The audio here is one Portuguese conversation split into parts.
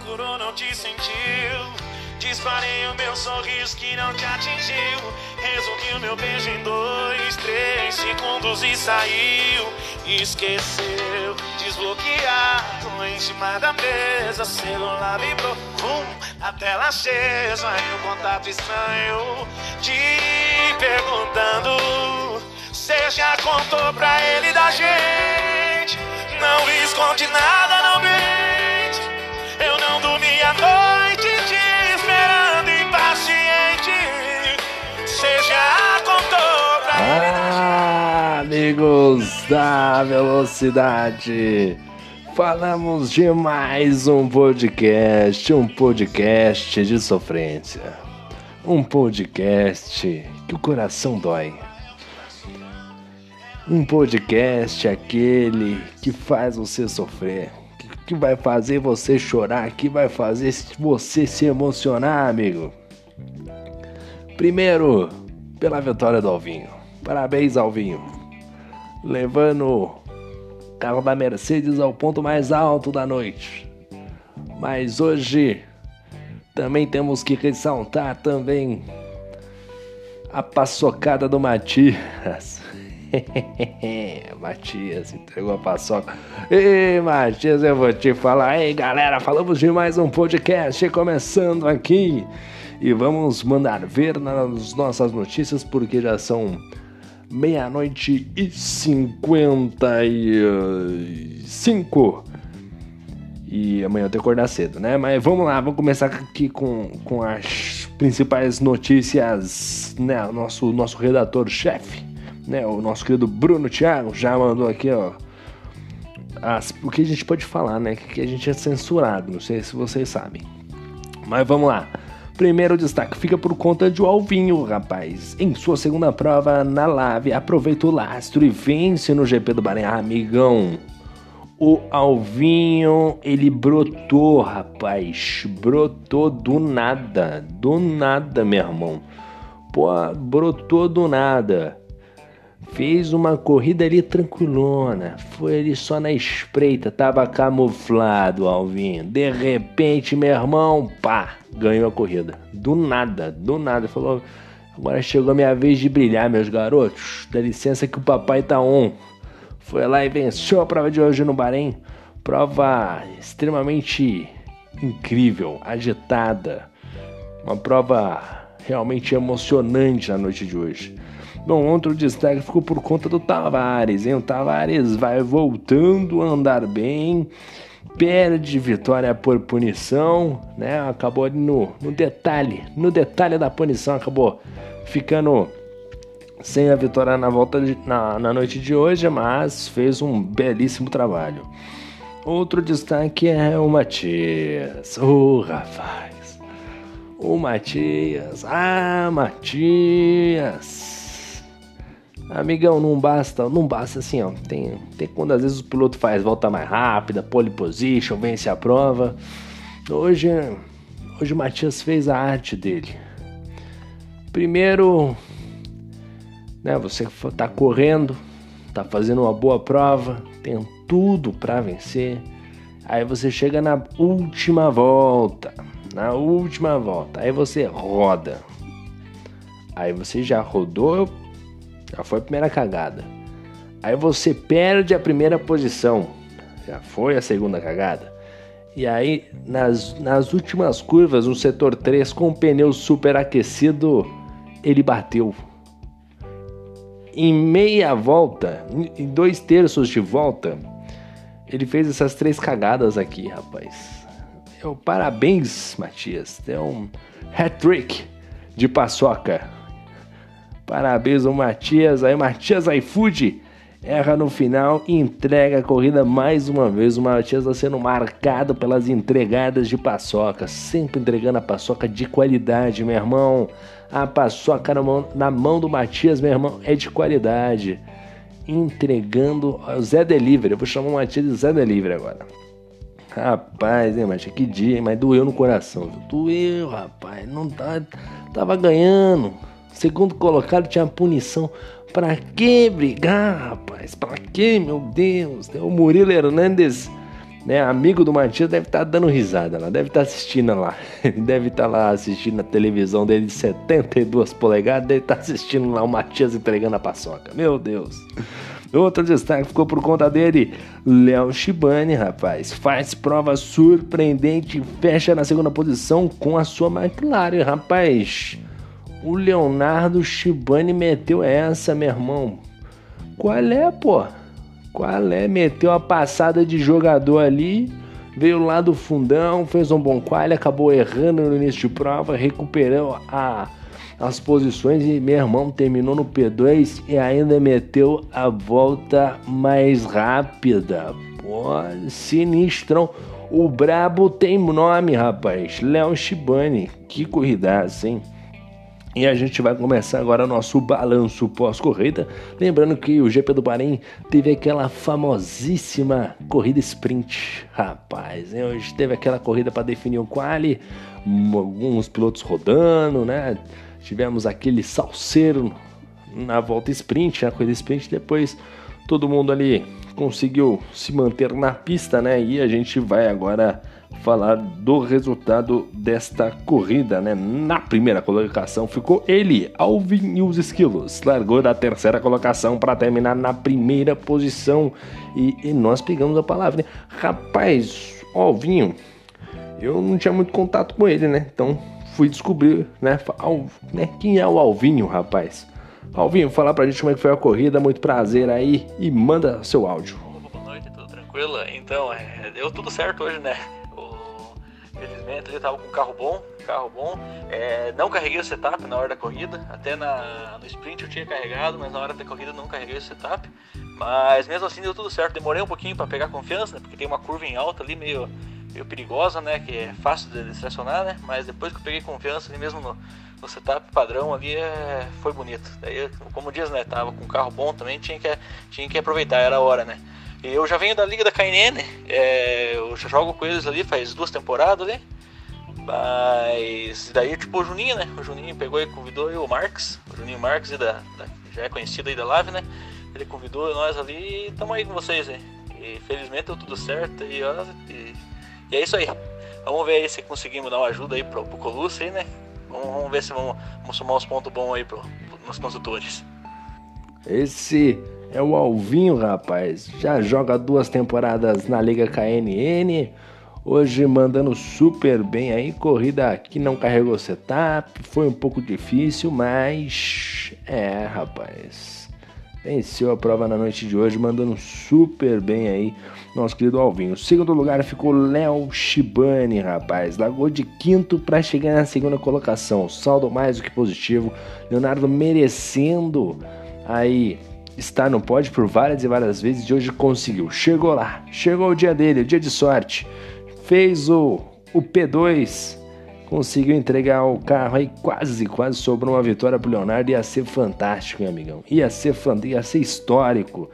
procurou, não te sentiu. Disparei o meu sorriso que não te atingiu. Resumi o meu beijo em dois, três segundos e saiu. Esqueceu, desbloqueado em cima da mesa. Celular vibrou, pum, a tela acesa. E um contato estranho te perguntando. Você já contou pra ele da gente? Não esconde nada, não mente. Amigos da velocidade. Falamos de mais um podcast, um podcast de sofrência. Um podcast que o coração dói. Um podcast aquele que faz você sofrer, que, vai fazer você chorar, que vai fazer você se emocionar, amigo. Primeiro, pela vitória do Alvinho. Parabéns, Alvinho. Levando o carro da Mercedes ao ponto mais alto da noite. Mas hoje também temos que ressaltar também a paçocada do Matias. Matias entregou a paçoca. Ei, Matias, eu vou te falar. Ei, galera, falamos de mais um podcast começando aqui. E vamos mandar ver nas nossas notícias, porque já são meia-noite e cinquenta e cinco. E amanhã eu tenho que acordar cedo, né? Mas vamos lá, vamos começar aqui com, com as principais notícias, né? O nosso, nosso redator-chefe, né? O nosso querido Bruno Thiago já mandou aqui, ó. As, o que a gente pode falar, né? Que a gente é censurado, não sei se vocês sabem. Mas vamos lá. Primeiro destaque fica por conta de Alvinho, rapaz. Em sua segunda prova na Lave, aproveita o lastro e vence no GP do Bahrein. Ah, amigão, o Alvinho, ele brotou, rapaz. Brotou do nada. Do nada, meu irmão. Pô, brotou do nada. Fez uma corrida ali tranquilona. Foi ali só na espreita. Tava camuflado, Alvinho. De repente, meu irmão, pá, ganhou a corrida. Do nada, do nada. Falou: agora chegou a minha vez de brilhar, meus garotos. Dá licença que o papai tá on. Foi lá e venceu a prova de hoje no Bahrein. Prova extremamente incrível, agitada. Uma prova realmente emocionante na noite de hoje. Bom, outro destaque ficou por conta do Tavares, hein? O Tavares vai voltando a andar bem, perde vitória por punição, né? Acabou no, no detalhe, no detalhe da punição, acabou ficando sem a vitória na volta de, na, na noite de hoje, mas fez um belíssimo trabalho. Outro destaque é o Matias. Ô oh, rapaz! O Matias! Ah, Matias! Amigão, não basta, não basta assim, ó. Tem, tem quando às vezes o piloto faz volta mais rápida, pole position, vence a prova. Hoje, hoje o Matias fez a arte dele. Primeiro, né, você tá correndo, tá fazendo uma boa prova, tem tudo para vencer. Aí você chega na última volta, na última volta, aí você roda. Aí você já rodou já foi a primeira cagada. Aí você perde a primeira posição. Já foi a segunda cagada. E aí, nas, nas últimas curvas, no setor 3, com o pneu superaquecido, ele bateu. Em meia volta, em dois terços de volta, ele fez essas três cagadas aqui, rapaz. Eu, parabéns, Matias. É um hat-trick de paçoca. Parabéns ao Matias, aí Matias iFood erra no final e entrega a corrida mais uma vez. O Matias está sendo marcado pelas entregadas de paçoca, sempre entregando a paçoca de qualidade, meu irmão. A paçoca na mão, na mão do Matias, meu irmão, é de qualidade. Entregando Zé Delivery. Eu vou chamar o Matias de Zé Delivery agora. Rapaz, hein, Matias? Que dia, hein? Mas doeu no coração. Viu? Doeu, rapaz. Não tá, tava ganhando. Segundo colocado tinha punição. Pra que brigar, rapaz? Pra que, meu Deus? O Murilo Hernandes né, amigo do Matias, deve estar tá dando risada lá, deve estar tá assistindo lá. deve estar tá lá assistindo a televisão dele de 72 polegadas, deve estar tá assistindo lá o Matias entregando a paçoca. Meu Deus. Outro destaque ficou por conta dele, Léo Shibani, rapaz. Faz prova surpreendente, fecha na segunda posição com a sua McLaren, rapaz. O Leonardo Shibani meteu essa, meu irmão. Qual é, pô? Qual é? Meteu a passada de jogador ali, veio lá do fundão, fez um bom qual, acabou errando no início de prova, recuperou a, as posições e meu irmão terminou no P2 e ainda meteu a volta mais rápida. Pô, sinistrão. O brabo tem nome, rapaz. Léo Shibani. Que corrida, hein? E a gente vai começar agora nosso balanço pós-corrida. Lembrando que o GP do Bahrein teve aquela famosíssima corrida sprint. Rapaz, hoje teve aquela corrida para definir o quali, alguns pilotos rodando, né? Tivemos aquele salseiro na volta sprint, na corrida sprint. Depois todo mundo ali conseguiu se manter na pista, né? E a gente vai agora falar do resultado desta corrida, né? Na primeira colocação ficou ele, Alvin e os Esquilos. Largou da terceira colocação para terminar na primeira posição. E, e, nós pegamos a palavra, né? Rapaz, Alvinho, eu não tinha muito contato com ele, né? Então fui descobrir, né? Al, né? Quem é o Alvinho, rapaz? Alvinho, falar pra gente como é que foi a corrida, muito prazer aí e manda seu áudio. Boa noite, tudo tranquilo? Então, é, deu tudo certo hoje, né? Felizmente ele estava com um carro bom, carro bom. É, não carreguei o setup na hora da corrida, até na, no sprint eu tinha carregado, mas na hora da corrida não carreguei o setup. Mas mesmo assim deu tudo certo. Demorei um pouquinho para pegar confiança, né, porque tem uma curva em alta ali meio, meio perigosa, né, que é fácil de estacionar, né. Mas depois que eu peguei confiança ali mesmo no, no setup padrão ali é, foi bonito. Daí, como diz, né, tava com um carro bom também, tinha que, tinha que aproveitar, era a hora, né. Eu já venho da Liga da KNN, é, eu já jogo com eles ali faz duas temporadas ali. Mas daí, tipo, o Juninho, né? O Juninho pegou e convidou eu, o Marx, o Juninho Marx, da, da, já é conhecido aí da Live, né? Ele convidou nós ali e estamos aí com vocês, hein? E felizmente deu tudo certo e, ó, e, e, é isso aí. Vamos ver aí se conseguimos dar uma ajuda aí pro, pro Colucci aí, né? Vamos, vamos, ver se vamos, vamos somar uns pontos bons aí pro, pro, nos consultores. Esse é o Alvinho, rapaz. Já joga duas temporadas na Liga KNN. Hoje mandando super bem aí. Corrida que não carregou setup. Foi um pouco difícil, mas. É, rapaz. Venceu a prova na noite de hoje, mandando super bem aí, nosso querido Alvinho. Segundo lugar ficou Léo Shibani, rapaz. Largou de quinto para chegar na segunda colocação. Saldo mais do que positivo. Leonardo merecendo aí está no pódio por várias e várias vezes e hoje conseguiu. Chegou lá, chegou o dia dele, o dia de sorte. Fez o, o P2, conseguiu entregar o carro aí, quase, quase sobrou uma vitória pro Leonardo. Ia ser fantástico, meu amigão. Ia ser, ia ser histórico.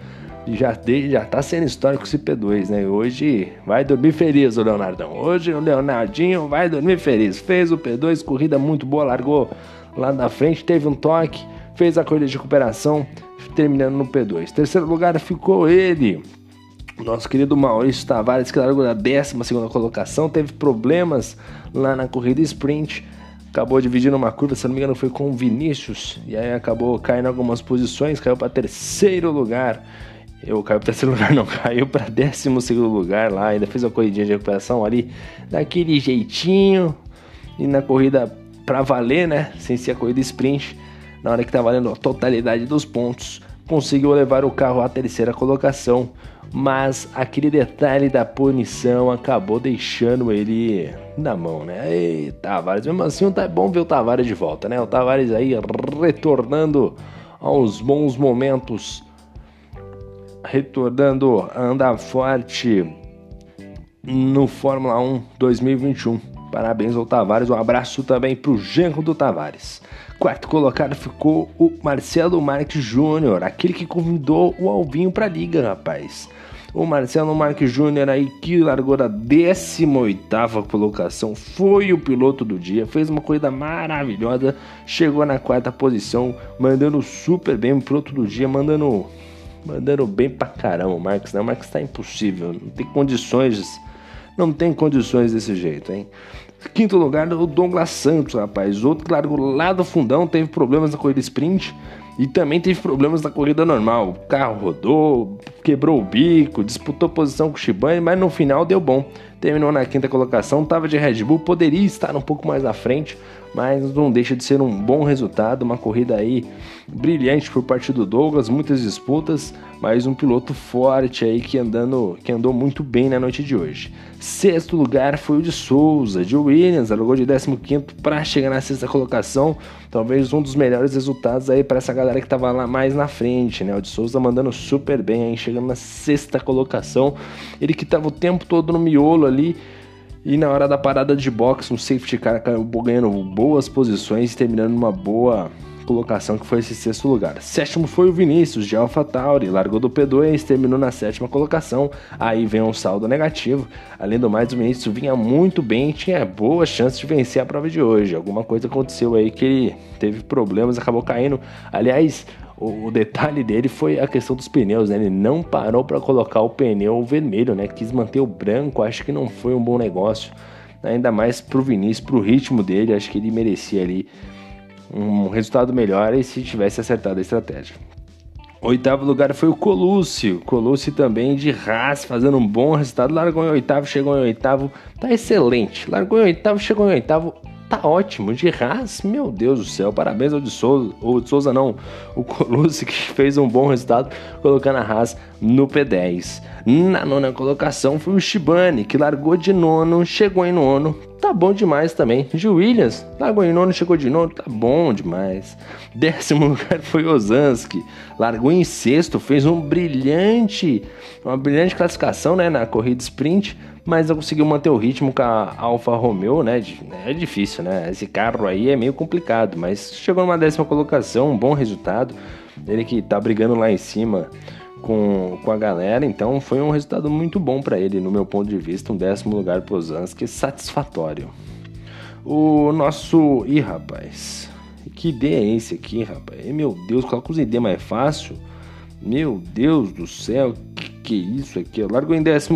Já, já tá sendo histórico esse P2, né? Hoje vai dormir feliz o Leonardão. Hoje o Leonardinho vai dormir feliz. Fez o P2, corrida muito boa, largou lá na frente, teve um toque, fez a corrida de recuperação terminando no P2. Terceiro lugar ficou ele, nosso querido Maurício Tavares, que largou na 12 colocação, teve problemas lá na corrida sprint, acabou dividindo uma curva, se não me engano foi com o Vinícius, e aí acabou caindo algumas posições, caiu para terceiro lugar. Eu caiu para terceiro lugar, não, caiu para décimo segundo lugar lá, ainda fez uma corridinha de recuperação ali, daquele jeitinho, e na corrida para valer, né, sem ser a corrida sprint, na hora que tá valendo a totalidade dos pontos, conseguiu levar o carro à terceira colocação, mas aquele detalhe da punição acabou deixando ele na mão, né? E Tavares, mesmo assim, tá bom ver o Tavares de volta, né? O Tavares aí retornando aos bons momentos, retornando a andar forte no Fórmula 1 2021. Parabéns ao Tavares, um abraço também pro genro do Tavares. Quarto colocado ficou o Marcelo Marques Júnior, aquele que convidou o Alvinho para a liga, rapaz. O Marcelo Marques Júnior aí que largou da 18ª colocação, foi o piloto do dia, fez uma corrida maravilhosa, chegou na quarta posição, mandando super bem o piloto do dia, mandando Mandando bem pra caramba o Marques, né? O Marques tá impossível, não tem condições, não tem condições desse jeito, hein? Quinto lugar, o Douglas Santos, rapaz. Outro que largou lá do fundão, teve problemas na corrida sprint e também teve problemas na corrida normal. O carro rodou, quebrou o bico, disputou posição com o Shibane, mas no final deu bom. Terminou na quinta colocação, estava de Red Bull, poderia estar um pouco mais à frente, mas não deixa de ser um bom resultado, uma corrida aí brilhante por parte do Douglas, muitas disputas, mas um piloto forte aí que andando, que andou muito bem na noite de hoje. Sexto lugar foi o de Souza, de Williams, largou de 15 para chegar na sexta colocação, talvez um dos melhores resultados aí para essa galera que estava lá mais na frente, né? O de Souza mandando super bem aí, chegando na sexta colocação. Ele que estava o tempo todo no miolo ali, e na hora da parada de boxe, um safety car acabou ganhando boas posições, terminando numa boa colocação que foi esse sexto lugar. Sétimo foi o Vinícius de AlphaTauri, largou do P2, terminou na sétima colocação. Aí vem um saldo negativo. Além do mais, o Vinícius vinha muito bem, tinha boa chance de vencer a prova de hoje. Alguma coisa aconteceu aí que ele teve problemas, acabou caindo. Aliás, o, detalhe dele foi a questão dos pneus, né? Ele não parou para colocar o pneu vermelho, né? Quis manter o branco, acho que não foi um bom negócio. Ainda mais pro Vinícius, pro ritmo dele, acho que ele merecia ali um resultado melhor e se tivesse acertado a estratégia. Oitavo lugar foi o Colúcio. Colúcio também de Haas, fazendo um bom resultado. Largou em oitavo, chegou em oitavo. Tá excelente. Largou em oitavo, chegou em oitavo. Tá ótimo. De Haas, meu Deus do céu. Parabéns ao de Souza. Ou de Souza não. O Colúcio que fez um bom resultado colocando a Haas no P10. Na nona colocação foi o Shibane, que largou de nono, chegou em nono, tá bom demais também. De Williams, largou em nono, chegou de nono, tá bom demais. Décimo lugar foi Ozanski, largou em sexto, fez um brilhante, uma brilhante classificação né, na corrida sprint, mas não conseguiu manter o ritmo com a Alfa Romeo, né? É difícil, né? Esse carro aí é meio complicado, mas chegou numa décima colocação, um bom resultado. Ele que tá brigando lá em cima com, com a galera, então foi um resultado muito bom para ele, no meu ponto de vista, um décimo lugar pro Zansky, satisfatório. O nosso. Ih, rapaz, que ID é esse aqui, rapaz? Meu Deus, coloca os ID mais fácil. Meu Deus do céu, que, que isso aqui? Eu largo em 14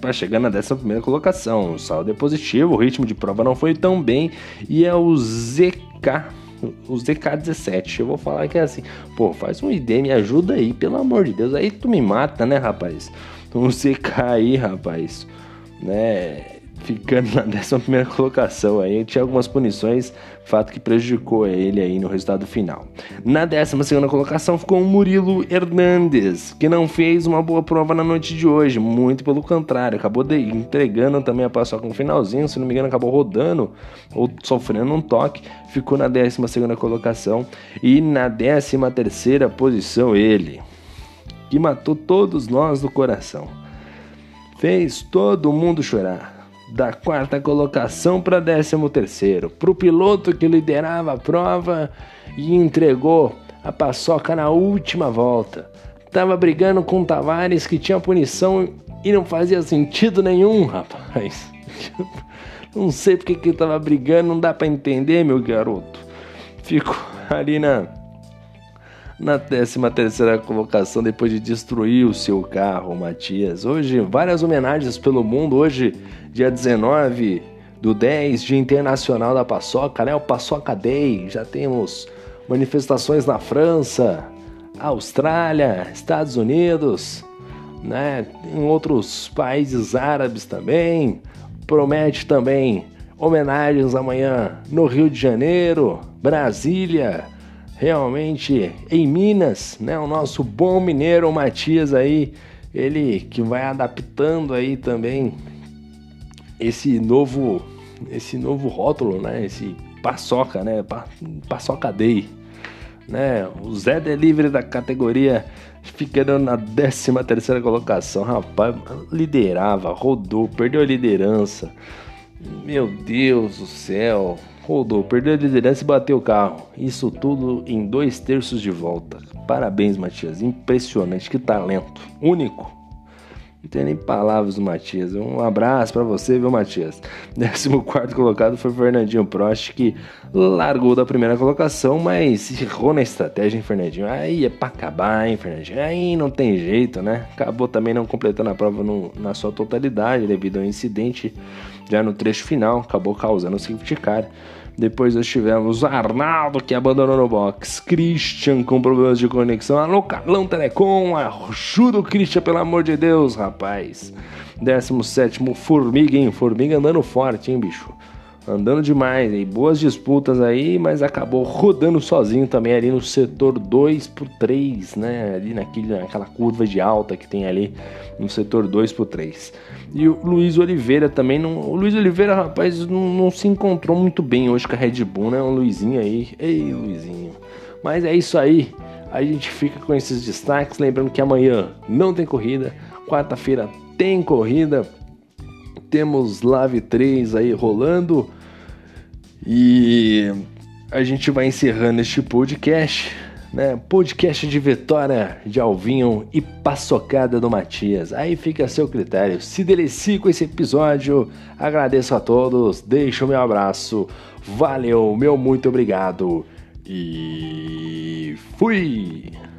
para chegar na 11 colocação. O saldo é positivo, o ritmo de prova não foi tão bem e é o ZK o ZK17. Eu vou falar que é assim, pô, faz um ID, me ajuda aí, pelo amor de Deus. Aí tu me mata, né, rapaz? Um ZK aí, rapaz, né? Ficando na 11 colocação aí, tinha algumas punições, fato que prejudicou ele aí no resultado final. Na 12 colocação ficou o Murilo Hernandes, que não fez uma boa prova na noite de hoje, muito pelo contrário, acabou entregando também a paçoca no finalzinho, se não me engano, acabou rodando ou sofrendo um toque, ficou na 12 colocação e na 13 posição ele, que matou todos nós do coração. Fez todo mundo chorar da quarta colocação para décimo terceiro, para o piloto que liderava a prova e entregou a paçoca na última volta. Tava brigando com o Tavares que tinha punição e não fazia sentido nenhum, rapaz. Não sei porque que tava brigando, não dá para entender, meu garoto. Fico ali na na 13 terceira colocação depois de destruir o seu carro, Matias. Hoje, várias homenagens pelo mundo. Hoje, dia 19 do 10, Dia Internacional da Paçoca, né? O Paçoca Day. Já temos manifestações na França, Austrália, Estados Unidos, né? Em outros países árabes também. Promete também homenagens amanhã no Rio de Janeiro, Brasília, realmente em Minas, né? O nosso bom mineiro Matias aí, ele que vai adaptando aí também esse novo esse novo rótulo, né? Esse paçoca, né? Pa, paçoca Day, né? O Zé Delivery da categoria ficando na 13 terceira colocação, rapaz, liderava, rodou, perdeu a liderança. Meu Deus do céu, Rodou, perdeu a liderança e bateu o carro. Isso tudo em dois terços de volta. Parabéns, Matias. Impressionante, que talento. Único. Não tem nem palavras do Matias. Um abraço para você, viu, Matias? 14 colocado foi Fernandinho Prost, que largou da primeira colocação, mas errou na estratégia, hein, Fernandinho? Aí é pra acabar, hein, Fernandinho? Aí não tem jeito, né? Acabou também não completando a prova no, na sua totalidade devido ao incidente já no trecho final, acabou causando o safety car. Depois nós tivemos Arnaldo que abandonou no box, Christian com problemas de conexão, alô Carlão Telecom, ajuda o Christian pelo amor de Deus, rapaz. 17 Formiga, hein? Formiga andando forte, hein, bicho? Andando demais, e boas disputas aí, mas acabou rodando sozinho também ali no setor 2 por 3, né? Ali naquele, naquela curva de alta que tem ali no setor 2 por 3. E o Luiz Oliveira também não. O Luiz Oliveira, rapaz, não, não, se encontrou muito bem hoje com a Red Bull, né? O Luizinho aí. Ei, Luizinho. Mas é isso aí. A gente fica com esses destaques. Lembrando que amanhã não tem corrida. Quarta-feira tem corrida. Temos Live 3 aí rolando. E a gente vai encerrando este podcast né? Podcast de Vitória de Alvinho e Paçocada do Matias. Aí fica a seu critério. Se delicie com esse episódio. Agradeço a todos. Deixo o meu abraço. Valeu, meu muito obrigado. E fui!